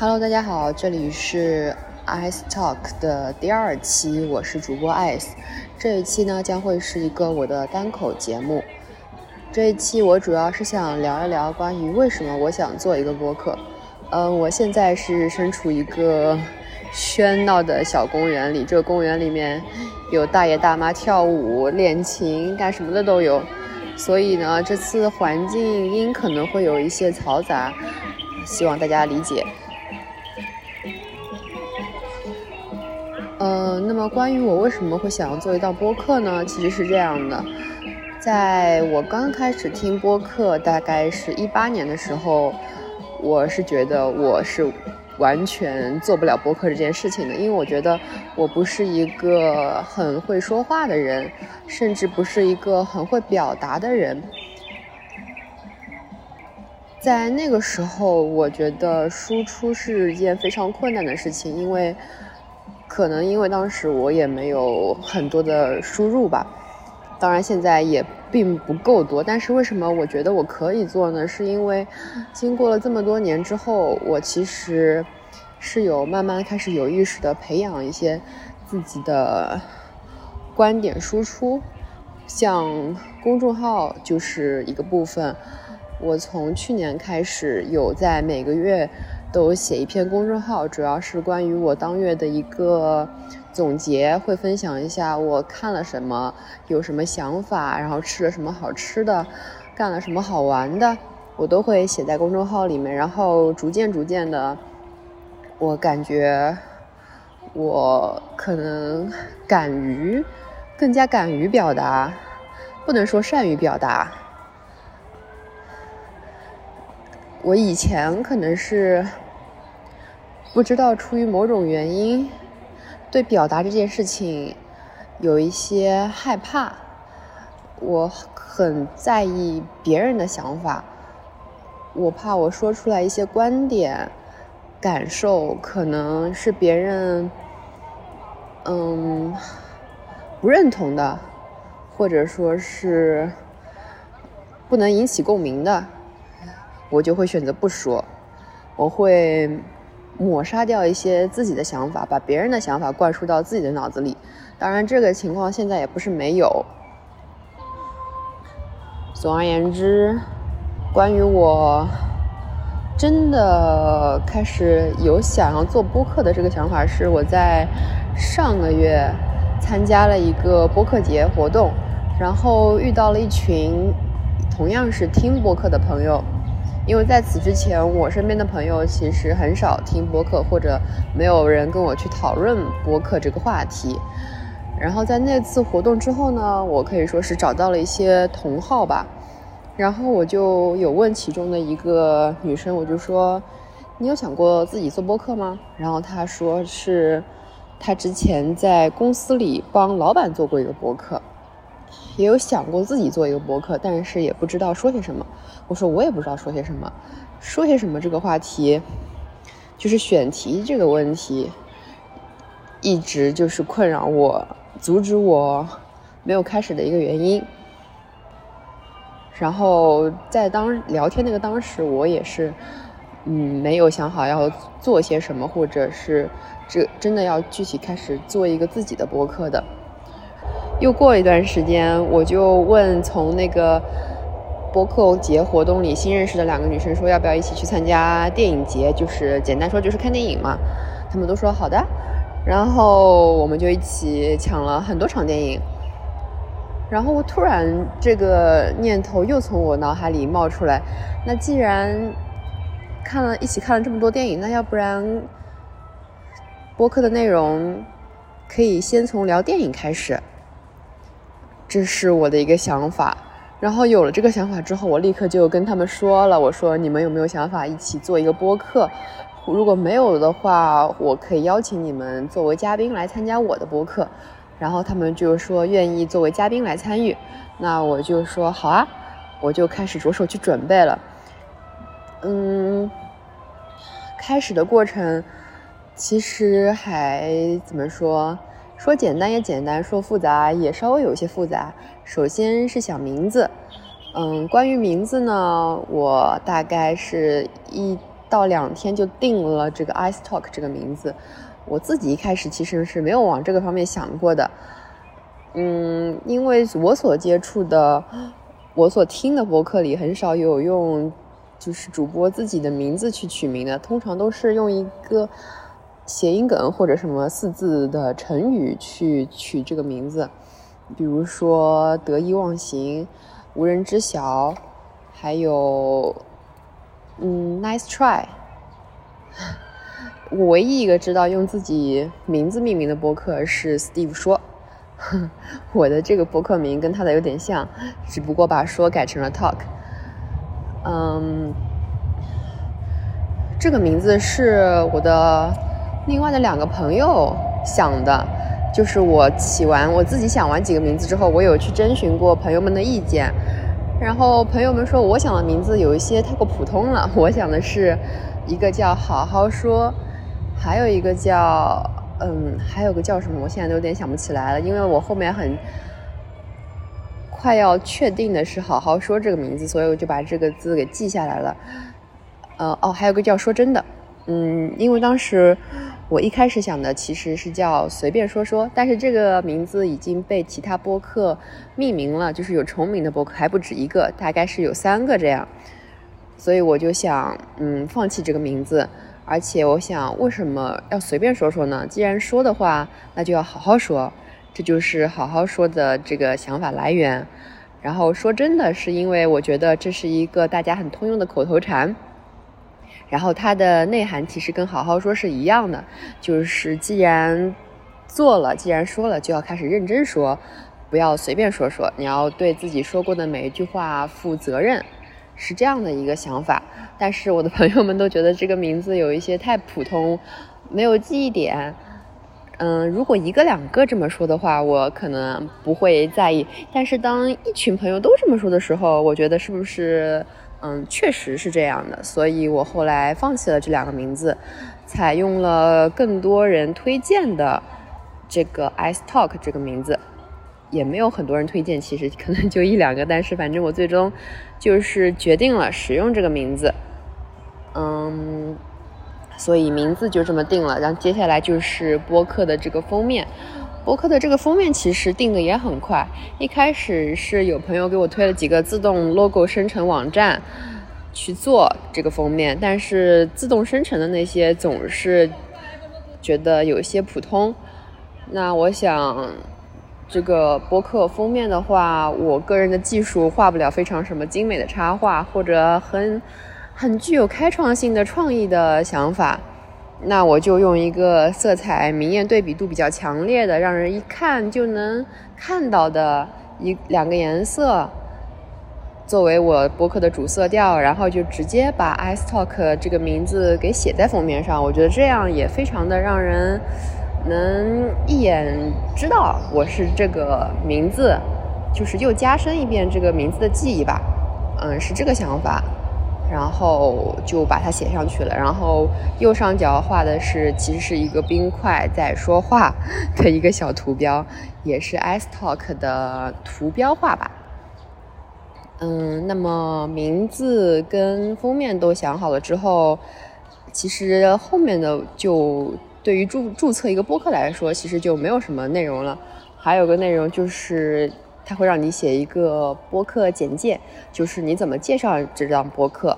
Hello，大家好，这里是 Ice Talk 的第二期，我是主播 Ice。这一期呢将会是一个我的单口节目。这一期我主要是想聊一聊关于为什么我想做一个播客。嗯，我现在是身处一个喧闹的小公园里，这个公园里面有大爷大妈跳舞、练琴，干什么的都有。所以呢，这次环境音可能会有一些嘈杂，希望大家理解。呃，那么关于我为什么会想要做一档播客呢？其实是这样的，在我刚开始听播客，大概是一八年的时候，我是觉得我是完全做不了播客这件事情的，因为我觉得我不是一个很会说话的人，甚至不是一个很会表达的人。在那个时候，我觉得输出是一件非常困难的事情，因为。可能因为当时我也没有很多的输入吧，当然现在也并不够多。但是为什么我觉得我可以做呢？是因为经过了这么多年之后，我其实是有慢慢开始有意识的培养一些自己的观点输出，像公众号就是一个部分。我从去年开始有在每个月。都写一篇公众号，主要是关于我当月的一个总结，会分享一下我看了什么，有什么想法，然后吃了什么好吃的，干了什么好玩的，我都会写在公众号里面。然后逐渐逐渐的，我感觉我可能敢于，更加敢于表达，不能说善于表达。我以前可能是。不知道出于某种原因，对表达这件事情有一些害怕。我很在意别人的想法，我怕我说出来一些观点、感受，可能是别人嗯不认同的，或者说是不能引起共鸣的，我就会选择不说。我会。抹杀掉一些自己的想法，把别人的想法灌输到自己的脑子里。当然，这个情况现在也不是没有。总而言之，关于我真的开始有想要做播客的这个想法，是我在上个月参加了一个播客节活动，然后遇到了一群同样是听播客的朋友。因为在此之前，我身边的朋友其实很少听播客，或者没有人跟我去讨论播客这个话题。然后在那次活动之后呢，我可以说是找到了一些同好吧。然后我就有问其中的一个女生，我就说：“你有想过自己做播客吗？”然后她说是，她之前在公司里帮老板做过一个播客。也有想过自己做一个博客，但是也不知道说些什么。我说我也不知道说些什么，说些什么这个话题，就是选题这个问题，一直就是困扰我、阻止我没有开始的一个原因。然后在当聊天那个当时，我也是嗯没有想好要做些什么，或者是这真的要具体开始做一个自己的博客的。又过了一段时间，我就问从那个播客节活动里新认识的两个女生说要不要一起去参加电影节，就是简单说就是看电影嘛。她们都说好的，然后我们就一起抢了很多场电影。然后我突然这个念头又从我脑海里冒出来，那既然看了一起看了这么多电影，那要不然播客的内容可以先从聊电影开始。这是我的一个想法，然后有了这个想法之后，我立刻就跟他们说了，我说你们有没有想法一起做一个播客？如果没有的话，我可以邀请你们作为嘉宾来参加我的播客。然后他们就说愿意作为嘉宾来参与，那我就说好啊，我就开始着手去准备了。嗯，开始的过程其实还怎么说？说简单也简单，说复杂也稍微有些复杂。首先是想名字，嗯，关于名字呢，我大概是一到两天就定了这个 Ice Talk 这个名字。我自己一开始其实是没有往这个方面想过的，嗯，因为我所接触的、我所听的博客里很少有用就是主播自己的名字去取名的，通常都是用一个谐音梗或者什么四字的成语去取这个名字，比如说得意忘形、无人知晓，还有嗯，nice try。我唯一一个知道用自己名字命名的博客是 Steve 说，我的这个博客名跟他的有点像，只不过把说改成了 Talk。嗯，这个名字是我的另外的两个朋友想的，就是我起完我自己想完几个名字之后，我有去征询过朋友们的意见，然后朋友们说我想的名字有一些太过普通了，我想的是一个叫好好说。还有一个叫，嗯，还有个叫什么？我现在都有点想不起来了，因为我后面很快要确定的是好好说这个名字，所以我就把这个字给记下来了。呃，哦，还有个叫说真的，嗯，因为当时我一开始想的其实是叫随便说说，但是这个名字已经被其他播客命名了，就是有重名的播客还不止一个，大概是有三个这样，所以我就想，嗯，放弃这个名字。而且我想，为什么要随便说说呢？既然说的话，那就要好好说，这就是好好说的这个想法来源。然后说真的是因为我觉得这是一个大家很通用的口头禅，然后它的内涵其实跟好好说是一样的，就是既然做了，既然说了，就要开始认真说，不要随便说说，你要对自己说过的每一句话负责任。是这样的一个想法，但是我的 朋友们都觉得这个名字有一些太普通，没有记忆点。嗯，如果一个两个这么说的话，我可能不会在意。但是当一群朋友都这么说的时候，我觉得是不是，嗯，确实是这样的。所以我后来放弃了这两个名字，采用了更多人推荐的这个 Ice Talk 这个名字。也没有很多人推荐，其实可能就一两个，但是反正我最终就是决定了使用这个名字，嗯，所以名字就这么定了。然后接下来就是播客的这个封面，博客的这个封面其实定的也很快。一开始是有朋友给我推了几个自动 logo 生成网站去做这个封面，但是自动生成的那些总是觉得有些普通。那我想。这个博客封面的话，我个人的技术画不了非常什么精美的插画，或者很很具有开创性的创意的想法，那我就用一个色彩明艳、对比度比较强烈的，让人一看就能看到的一两个颜色，作为我播客的主色调，然后就直接把 Ice Talk 这个名字给写在封面上。我觉得这样也非常的让人。能一眼知道我是这个名字，就是又加深一遍这个名字的记忆吧。嗯，是这个想法，然后就把它写上去了。然后右上角画的是，其实是一个冰块在说话的一个小图标，也是 Ice Talk 的图标画吧。嗯，那么名字跟封面都想好了之后，其实后面的就。对于注注册一个播客来说，其实就没有什么内容了。还有个内容就是，它会让你写一个播客简介，就是你怎么介绍这档播客。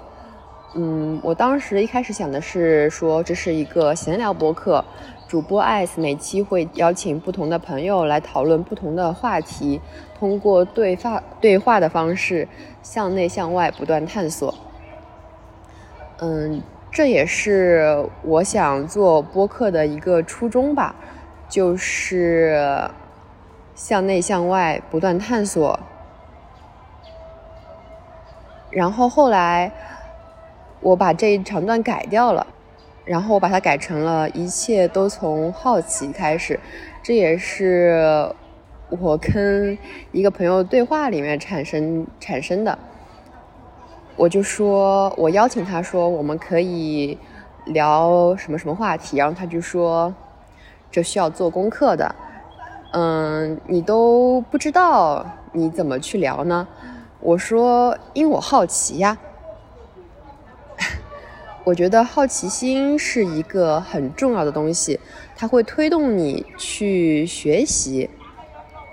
嗯，我当时一开始想的是说，这是一个闲聊播客，主播 ice 每期会邀请不同的朋友来讨论不同的话题，通过对话对话的方式，向内向外不断探索。嗯。这也是我想做播客的一个初衷吧，就是向内向外不断探索。然后后来我把这一长段改掉了，然后我把它改成了一切都从好奇开始。这也是我跟一个朋友对话里面产生产生的。我就说，我邀请他说，我们可以聊什么什么话题，然后他就说，这需要做功课的，嗯，你都不知道你怎么去聊呢？我说，因为我好奇呀。我觉得好奇心是一个很重要的东西，它会推动你去学习、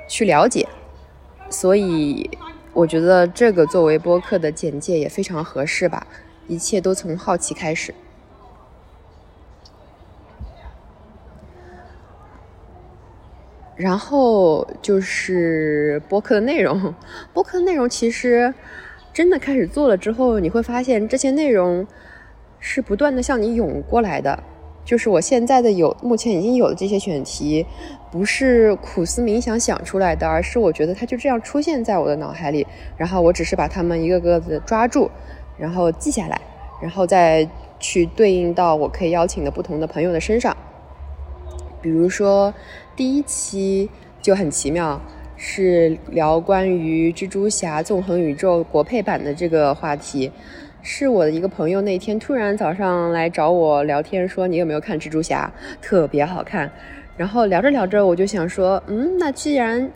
去了解。所以，我觉得这个作为播客的简介也非常合适吧。一切都从好奇开始。然后就是播客的内容，播客的内容其实真的开始做了之后，你会发现这些内容。是不断的向你涌过来的，就是我现在的有目前已经有的这些选题，不是苦思冥想想出来的，而是我觉得它就这样出现在我的脑海里，然后我只是把它们一个个的抓住，然后记下来，然后再去对应到我可以邀请的不同的朋友的身上。比如说第一期就很奇妙，是聊关于蜘蛛侠纵横宇宙国配版的这个话题。是我的一个朋友，那天突然早上来找我聊天，说你有没有看蜘蛛侠，特别好看。然后聊着聊着，我就想说，嗯，那既然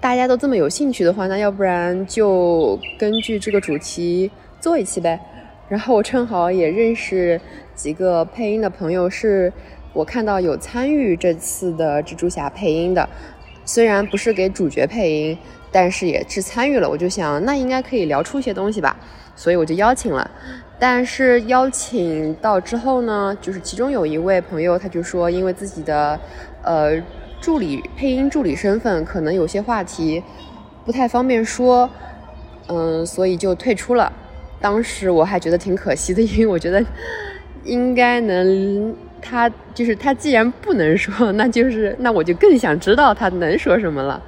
大家都这么有兴趣的话，那要不然就根据这个主题做一期呗。然后我正好也认识几个配音的朋友，是 我看到有参与这次的蜘蛛侠配音的，虽然不是给主角配音，但是也是参与了。我就想，那应该可以聊出一些东西吧。所以我就邀请了，但是邀请到之后呢，就是其中有一位朋友，他就说，因为自己的，呃，助理配音助理身份，可能有些话题不太方便说，嗯，所以就退出了。当时我还觉得挺可惜的，因为我觉得应该能，他就是他既然不能说，那就是那我就更想知道他能说什么了。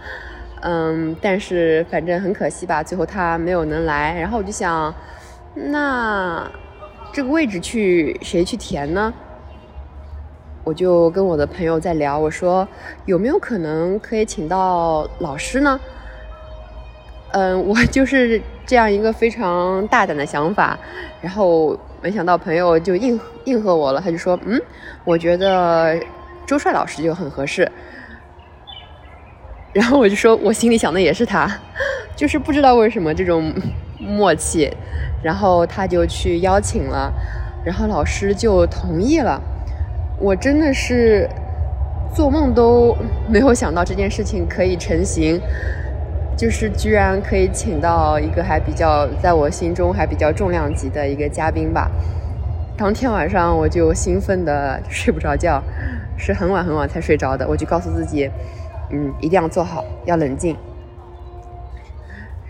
嗯，但是反正很可惜吧，最后他没有能来。然后我就想，那这个位置去谁去填呢？我就跟我的朋友在聊，我说有没有可能可以请到老师呢？嗯，我就是这样一个非常大胆的想法。然后没想到朋友就应应和我了，他就说，嗯，我觉得周帅老师就很合适。然后我就说，我心里想的也是他，就是不知道为什么这种默契，然后他就去邀请了，然后老师就同意了。我真的是做梦都没有想到这件事情可以成型，就是居然可以请到一个还比较在我心中还比较重量级的一个嘉宾吧。当天晚上我就兴奋的睡不着觉，是很晚很晚才睡着的。我就告诉自己。嗯，一定要做好，要冷静。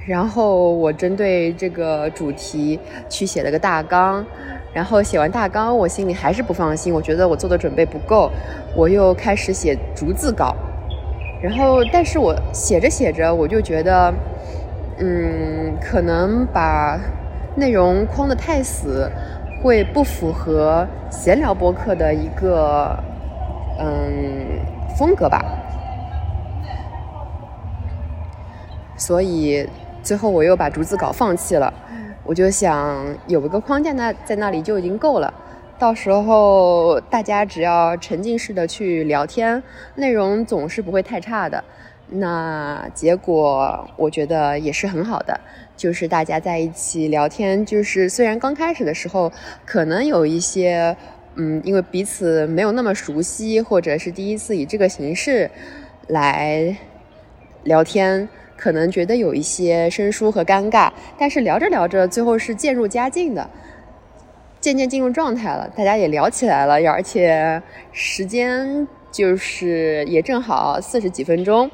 然后我针对这个主题去写了个大纲，然后写完大纲，我心里还是不放心，我觉得我做的准备不够，我又开始写逐字稿。然后，但是我写着写着，我就觉得，嗯，可能把内容框得太死，会不符合闲聊播客的一个嗯风格吧。所以最后我又把逐字稿放弃了，我就想有一个框架那在那里就已经够了，到时候大家只要沉浸式的去聊天，内容总是不会太差的。那结果我觉得也是很好的，就是大家在一起聊天，就是虽然刚开始的时候可能有一些，嗯，因为彼此没有那么熟悉，或者是第一次以这个形式来聊天。可能觉得有一些生疏和尴尬，但是聊着聊着，最后是渐入佳境的，渐渐进入状态了，大家也聊起来了，而且时间就是也正好四十几分钟，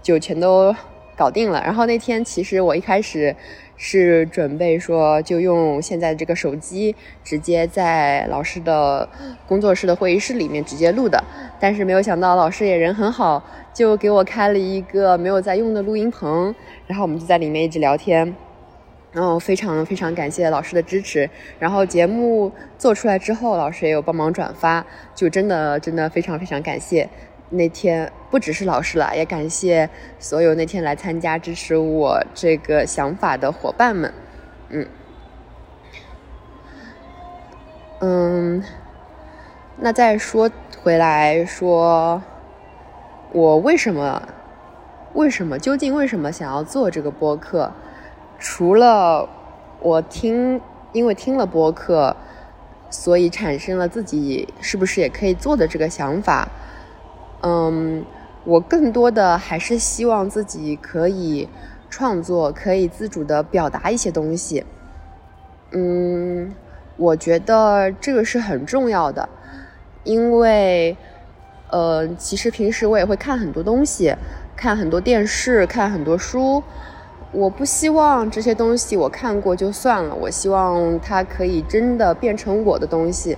就全都搞定了。然后那天其实我一开始。是准备说就用现在这个手机直接在老师的工作室的会议室里面直接录的，但是没有想到老师也人很好，就给我开了一个没有在用的录音棚，然后我们就在里面一直聊天，然后非常非常感谢老师的支持，然后节目做出来之后，老师也有帮忙转发，就真的真的非常非常感谢。那天不只是老师了，也感谢所有那天来参加支持我这个想法的伙伴们。嗯嗯，那再说回来说，我为什么为什么究竟为什么想要做这个播客？除了我听，因为听了播客，所以产生了自己是不是也可以做的这个想法。嗯，我更多的还是希望自己可以创作，可以自主的表达一些东西。嗯，我觉得这个是很重要的，因为，呃，其实平时我也会看很多东西，看很多电视，看很多书。我不希望这些东西我看过就算了，我希望它可以真的变成我的东西。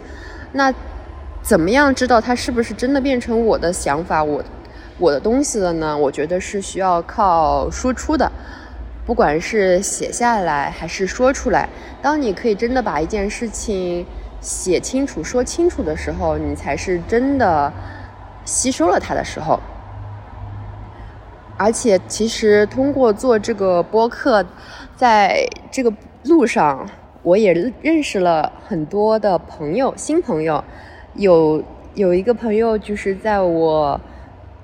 那怎么样知道它是不是真的变成我的想法、我我的东西了呢？我觉得是需要靠输出的。不管是写下来还是说出来，当你可以真的把一件事情写清楚、说清楚的时候，你才是真的吸收了它的时候。而且，其实通过做这个播客，在这个路上，我也认识了很多的朋友、新朋友。有有一个朋友，就是在我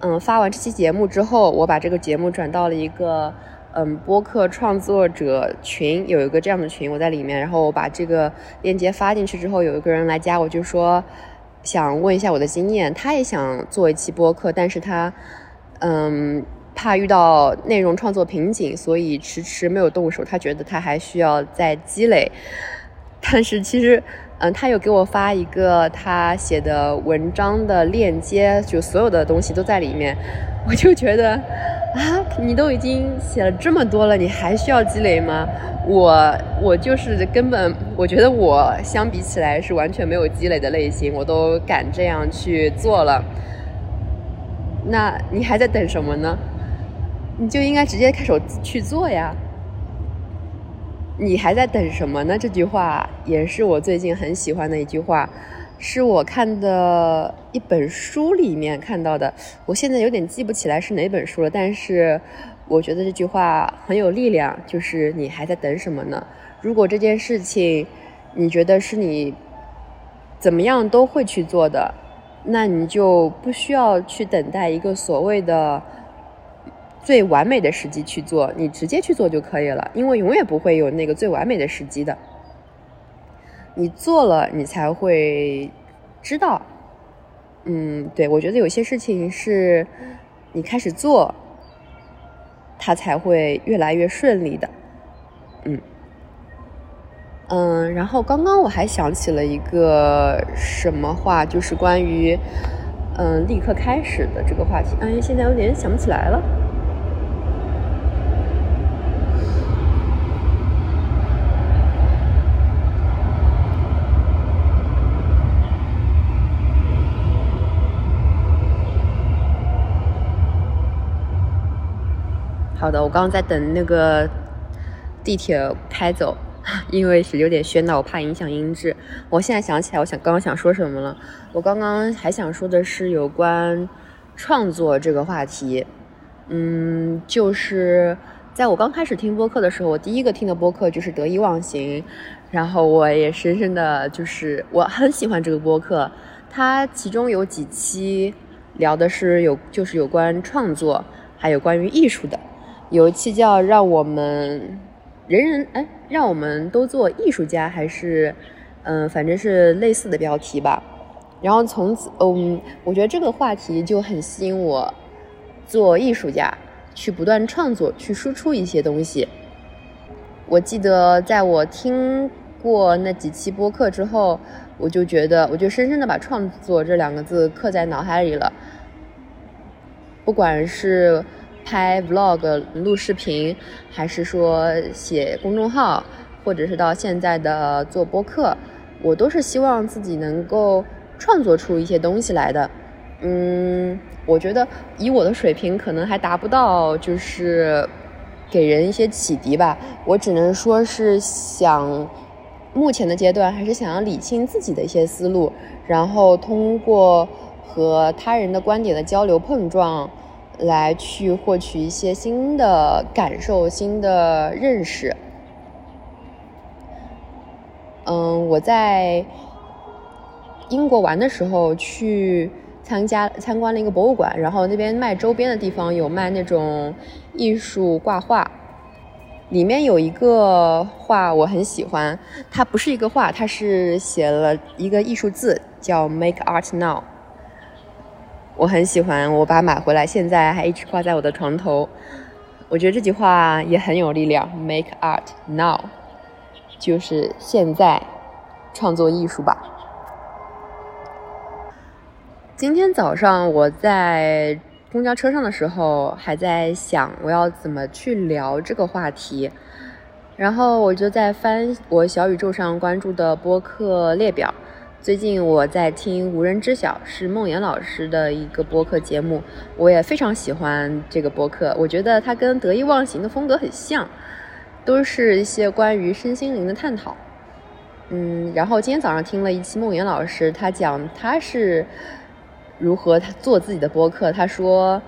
嗯发完这期节目之后，我把这个节目转到了一个。嗯，播客创作者群有一个这样的群，我在里面。然后我把这个链接发进去之后，有一个人来加我，就说想问一下我的经验。他也想做一期播客，但是他嗯怕遇到内容创作瓶颈，所以迟迟没有动手。他觉得他还需要再积累。但是其实，嗯，他有给我发一个他写的文章的链接，就所有的东西都在里面。我就觉得。啊，你都已经写了这么多了，你还需要积累吗？我我就是根本，我觉得我相比起来是完全没有积累的类型，我都敢这样去做了。那你还在等什么呢？你就应该直接开手去做呀。你还在等什么呢？这句话也是我最近很喜欢的一句话。是我看的一本书里面看到的，我现在有点记不起来是哪本书了，但是我觉得这句话很有力量，就是你还在等什么呢？如果这件事情你觉得是你怎么样都会去做的，那你就不需要去等待一个所谓的最完美的时机去做，你直接去做就可以了，因为永远不会有那个最完美的时机的。你做了，你才会知道。嗯，对，我觉得有些事情是你开始做，它才会越来越顺利的。嗯，嗯，然后刚刚我还想起了一个什么话，就是关于嗯立刻开始的这个话题。哎，现在有点想不起来了。好的，我刚刚在等那个地铁开走，因为是有点喧闹，我怕影响音质。我现在想起来，我想刚刚想说什么了。我刚刚还想说的是有关创作这个话题。嗯，就是在我刚开始听播客的时候，我第一个听的播客就是《得意忘形》，然后我也深深的就是我很喜欢这个播客。它其中有几期聊的是有就是有关创作，还有关于艺术的。有一期叫“让我们人人哎，让我们都做艺术家”，还是嗯，反正是类似的标题吧。然后从此，嗯，我觉得这个话题就很吸引我，做艺术家，去不断创作，去输出一些东西。我记得在我听过那几期播客之后，我就觉得，我就深深的把“创作”这两个字刻在脑海里了。不管是。拍 vlog 录视频，还是说写公众号，或者是到现在的做播客，我都是希望自己能够创作出一些东西来的。嗯，我觉得以我的水平，可能还达不到，就是给人一些启迪吧。我只能说是想，目前的阶段还是想要理清自己的一些思路，然后通过和他人的观点的交流碰撞。来去获取一些新的感受、新的认识。嗯，我在英国玩的时候去参加参观了一个博物馆，然后那边卖周边的地方有卖那种艺术挂画，里面有一个画我很喜欢，它不是一个画，它是写了一个艺术字，叫 “Make Art Now”。我很喜欢，我把买回来，现在还一直挂在我的床头。我觉得这句话也很有力量，“Make Art Now”，就是现在创作艺术吧。今天早上我在。公交车上的时候，还在想我要怎么去聊这个话题，然后我就在翻我小宇宙上关注的播客列表。最近我在听《无人知晓》，是梦妍老师的一个播客节目，我也非常喜欢这个播客。我觉得它跟得意忘形的风格很像，都是一些关于身心灵的探讨。嗯，然后今天早上听了一期梦妍老师，他讲他是。如何他做自己的播客？他说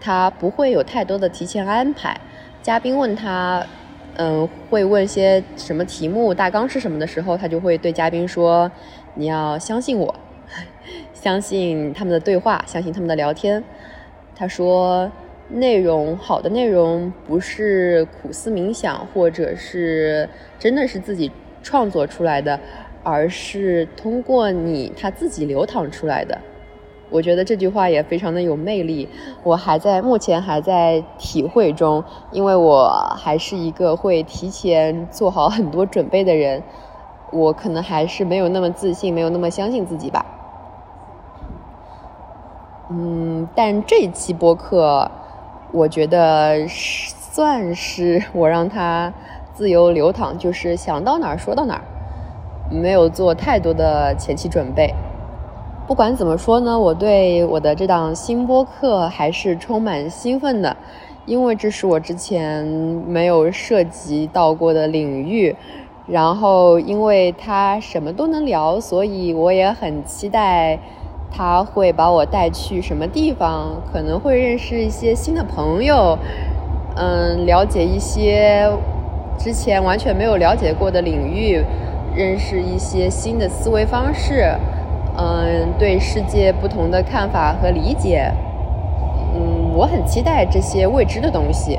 他不会有太多的提前安排。嘉宾问他，嗯，会问些什么题目、大纲是什么的时候，他就会对嘉宾说：“你要相信我，相信他们的对话，相信他们的聊天。”他说，内容好的内容不是苦思冥想，或者是真的是自己创作出来的，而是通过你他自己流淌出来的。我觉得这句话也非常的有魅力，我还在目前还在体会中，因为我还是一个会提前做好很多准备的人，我可能还是没有那么自信，没有那么相信自己吧。嗯，但这期播客，我觉得算是我让它自由流淌，就是想到哪儿说到哪儿，没有做太多的前期准备。不管怎么说呢，我对我的这档新播客还是充满兴奋的，因为这是我之前没有涉及到过的领域。然后，因为他什么都能聊，所以我也很期待他会把我带去什么地方，可能会认识一些新的朋友，嗯，了解一些之前完全没有了解过的领域，认识一些新的思维方式。嗯，对世界不同的看法和理解，嗯，我很期待这些未知的东西。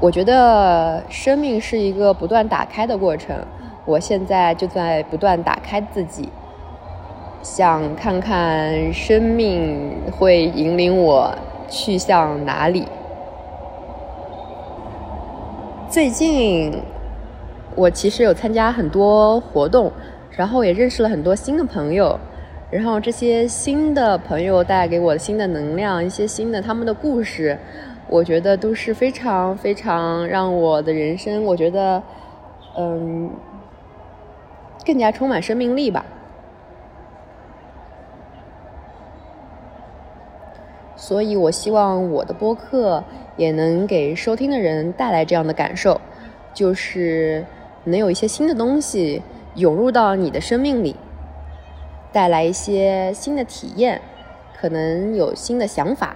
我觉得生命是一个不断打开的过程，我现在就在不断打开自己，想看看生命会引领我去向哪里。最近，我其实有参加很多活动。然后也认识了很多新的朋友，然后这些新的朋友带给我新的能量，一些新的他们的故事，我觉得都是非常非常让我的人生，我觉得，嗯，更加充满生命力吧。所以我希望我的播客也能给收听的人带来这样的感受，就是能有一些新的东西。涌入到你的生命里，带来一些新的体验，可能有新的想法，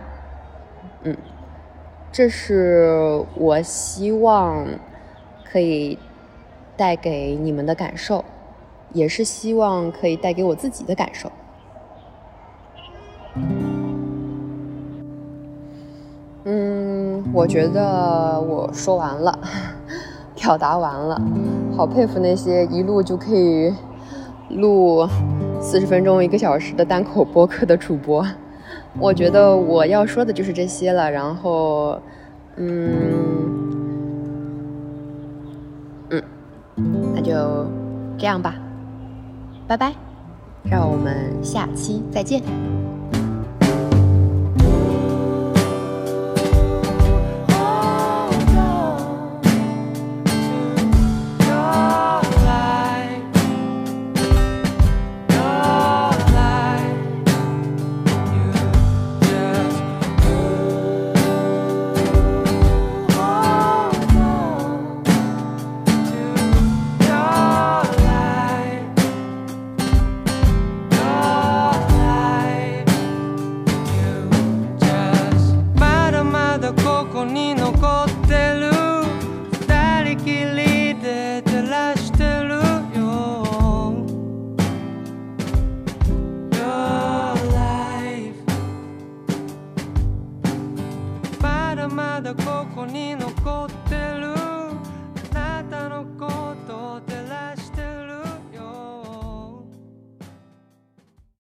嗯，这是我希望可以带给你们的感受，也是希望可以带给我自己的感受。嗯，我觉得我说完了。表达完了，好佩服那些一录就可以录四十分钟、一个小时的单口播客的主播。我觉得我要说的就是这些了，然后，嗯，嗯，那就这样吧，拜拜，让我们下期再见。